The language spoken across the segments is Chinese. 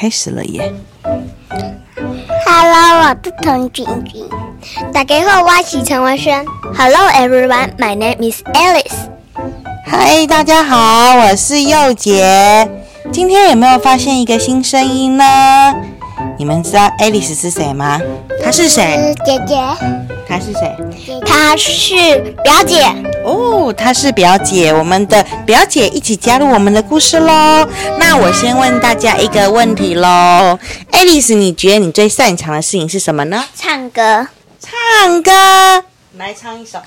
开始了耶。Hello，我是童君君。大家好，我是陈文轩。Hello everyone, my name is Alice。嗨，大家好，我是佑杰。今天有没有发现一个新声音呢？你们知道 Alice 是谁吗？她是谁？是姐姐，她是谁？她是表姐。哦，她是表姐，我们的表姐一起加入我们的故事喽。那我先问大家一个问题喽，Alice，你觉得你最擅长的事情是什么呢？唱歌。唱歌，来唱一首。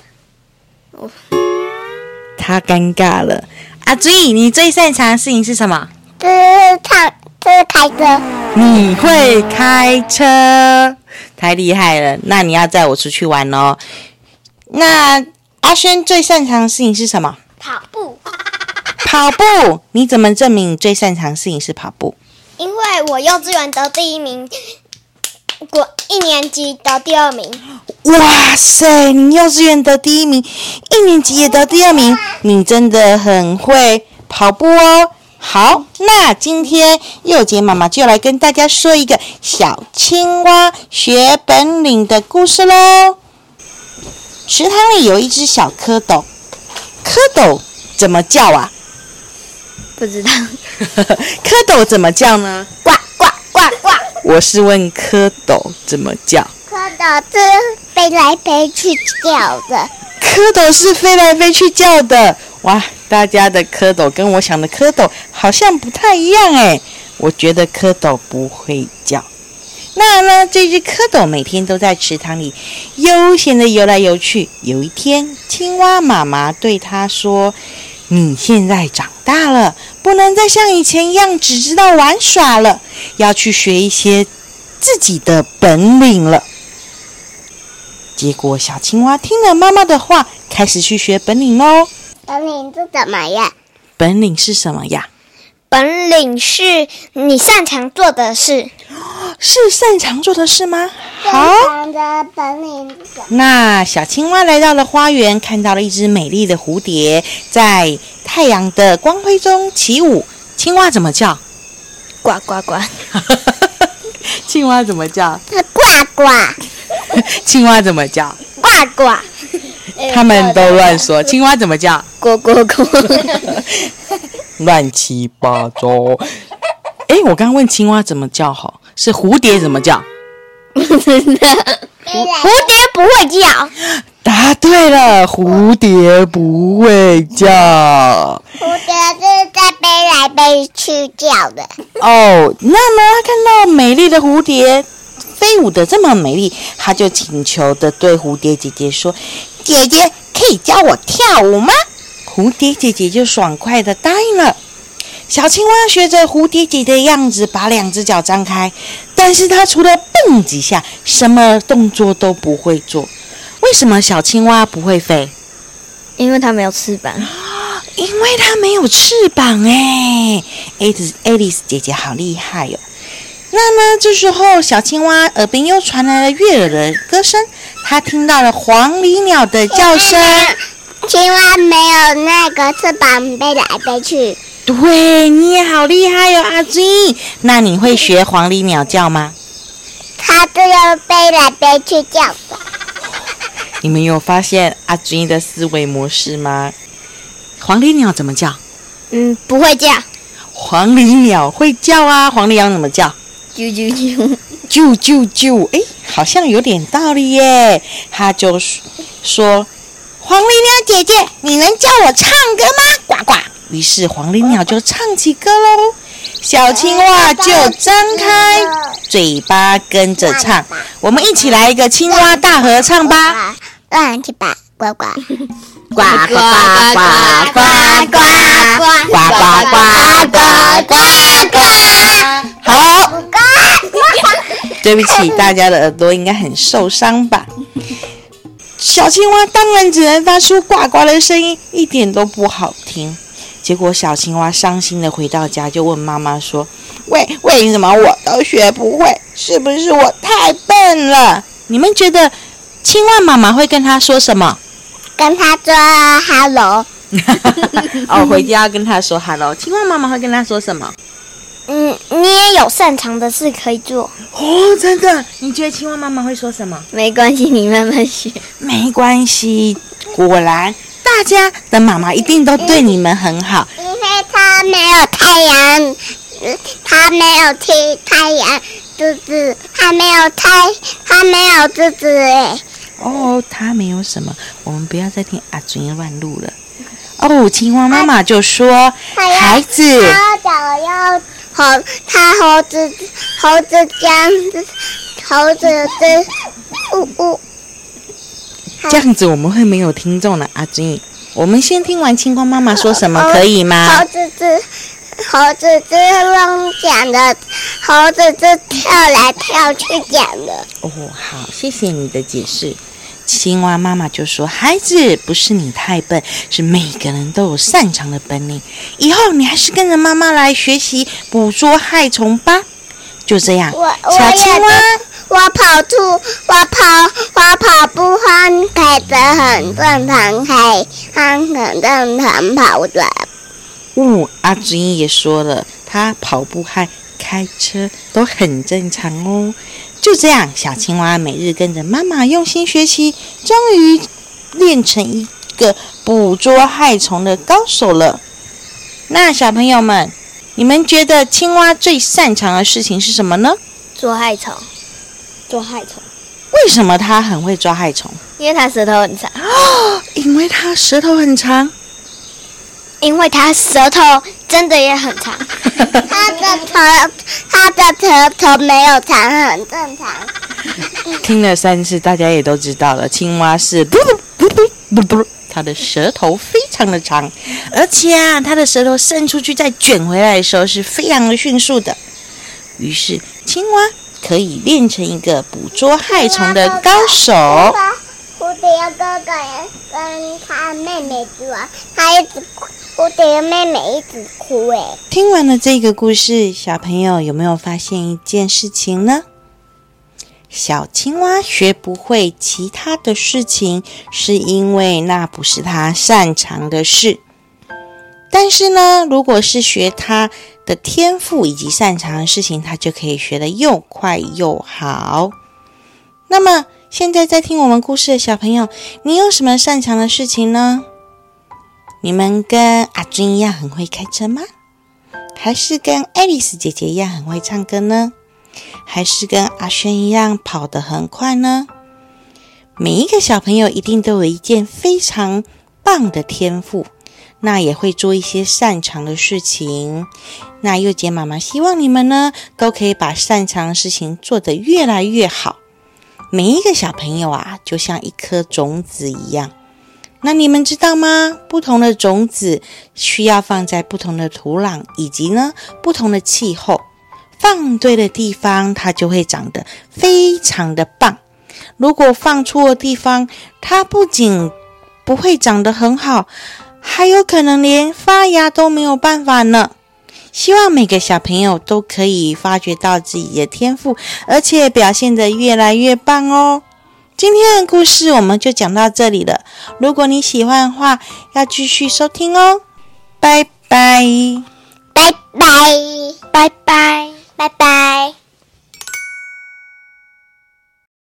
他尴尬了。阿追，你最擅长的事情是什么？这是唱，这是开车。你会开车，太厉害了。那你要载我出去玩哦。那阿轩最擅长的事情是什么？跑步。跑步。你怎么证明你最擅长的事情是跑步？因为我幼稚园得第一名，国一年级得第二名。哇塞，你幼稚园得第一名，一年级也得第二名，你真的很会跑步哦。好，那今天幼杰妈妈就来跟大家说一个小青蛙学本领的故事喽。池塘里有一只小蝌蚪，蝌蚪怎么叫啊？不知道。蝌蚪怎么叫呢？呱呱呱呱。我是问蝌蚪怎么叫。蝌蚪是飞来飞去叫的。蝌蚪是飞来飞去叫的，哇！大家的蝌蚪跟我想的蝌蚪好像不太一样哎。我觉得蝌蚪不会叫。那呢，这只蝌蚪每天都在池塘里悠闲的游来游去。有一天，青蛙妈妈对它说：“你现在长大了，不能再像以前一样只知道玩耍了，要去学一些自己的本领了。”结果，小青蛙听了妈妈的话，开始去学本领喽。本领是什么呀？本领是什么呀？本领是你擅长做的事。是擅长做的事吗？好？那小青蛙来到了花园，看到了一只美丽的蝴蝶在太阳的光辉中起舞。青蛙怎么叫？呱呱呱。青蛙怎么叫？是呱呱 青蛙怎么叫？呱呱。他们都乱说。青蛙怎么叫？呱呱呱。乱七八糟。哎，我刚刚问青蛙怎么叫好，是蝴蝶怎么叫？蝴蝶不会叫。答对了，蝴蝶不会叫。蝴蝶是在飞来飞去叫的。哦，那么？他看到美丽的蝴蝶飞舞的这么美丽，他就请求的对蝴蝶姐姐说：“姐姐，可以教我跳舞吗？”蝴蝶姐姐就爽快的答应了。小青蛙学着蝴蝶姐姐的样子，把两只脚张开，但是它除了蹦几下，什么动作都不会做。为什么小青蛙不会飞？因为它没有翅膀。因为它没有翅膀哎，爱丽爱丽丝姐姐好厉害哟、那呢，这时候小青蛙耳边又传来了悦耳的歌声，它听到了黄鹂鸟的叫声。青蛙没有那个翅膀飞来飞去。对，你也好厉害哟、阿金。那你会学黄鹂鸟叫吗？它这样飞来飞去叫的。你们有发现阿军的思维模式吗？黄鹂鸟怎么叫？嗯，不会叫。黄鹂鸟会叫啊，黄鹂鸟怎么叫？啾啾啾。啾啾啾，哎，好像有点道理耶。他就说：“黄鹂鸟姐姐，你能教我唱歌吗？”呱呱。于是黄鹂鸟就唱起歌喽，小青蛙就张开嘴巴跟着唱。我们一起来一个青蛙大合唱吧！乱七八呱呱。呱呱呱呱呱呱呱呱呱呱呱呱。好。对不起，大家的耳朵应该很受伤吧？小青蛙当然只能发出呱呱的声音，一点都不好听。结果小青蛙伤心的回到家，就问妈妈说：“为为什么我都学不会？是不是我太笨了？”你们觉得青蛙妈妈会跟他说什么？跟他说 “hello”。哦，回家要跟他说 “hello”。青蛙妈妈会跟他说什么？嗯，你也有擅长的事可以做。哦，真的？你觉得青蛙妈妈会说什么？没关系，你慢慢学。没关系，果然大家的妈妈一定都对你们很好。因为它没有太阳，它没有踢太阳，肚子它没有太，它没有肚子哎。哦，他没有什么，我们不要再听阿尊乱录了。哦，青蛙妈妈就说：“孩子，它脚要猴，它猴子猴子这样子，猴子这呜呜。这样子我们会没有听众了。”阿金，我们先听完青蛙妈妈说什么，可以吗？猴子子猴子这乱讲的，猴子这跳来跳去讲的。哦，好，谢谢你的解释。青蛙妈妈就说：“孩子，不是你太笨，是每个人都有擅长的本领。以后你还是跟着妈妈来学习捕捉害虫吧。”就这样，小青蛙，我跑出，我跑，我跑步欢开的很正常，开，很很正常跑的。哦，阿尊也说了，他跑步和开车都很正常哦。就这样，小青蛙每日跟着妈妈用心学习，终于练成一个捕捉害虫的高手了。那小朋友们，你们觉得青蛙最擅长的事情是什么呢？捉害虫，捉害虫，为什么它很会抓害虫？因为它舌头很长，因为它舌头很长。因为它舌头真的也很长。它的头，它的舌头没有长，很正常。听了三次，大家也都知道了，青蛙是不不不不不，它的舌头非常的长，而且啊，它的舌头伸出去再卷回来的时候是非常的迅速的。于是，青蛙可以练成一个捕捉害虫的高手。蝴蝶哥哥也跟他妹妹玩，他一直哭，蝴蝶妹妹一直哭哎。听完了这个故事，小朋友有没有发现一件事情呢？小青蛙学不会其他的事情，是因为那不是它擅长的事。但是呢，如果是学它的天赋以及擅长的事情，他就可以学得又快又好。那么，现在在听我们故事的小朋友，你有什么擅长的事情呢？你们跟阿君一样很会开车吗？还是跟爱丽丝姐姐一样很会唱歌呢？还是跟阿轩一样跑得很快呢？每一个小朋友一定都有一件非常棒的天赋，那也会做一些擅长的事情。那幼杰妈妈希望你们呢，都可以把擅长的事情做得越来越好。每一个小朋友啊，就像一颗种子一样。那你们知道吗？不同的种子需要放在不同的土壤，以及呢不同的气候。放对的地方，它就会长得非常的棒。如果放错的地方，它不仅不会长得很好，还有可能连发芽都没有办法呢。希望每个小朋友都可以发掘到自己的天赋，而且表现得越来越棒哦。今天的故事我们就讲到这里了。如果你喜欢的话，要继续收听哦。拜拜，拜拜，拜拜。拜拜。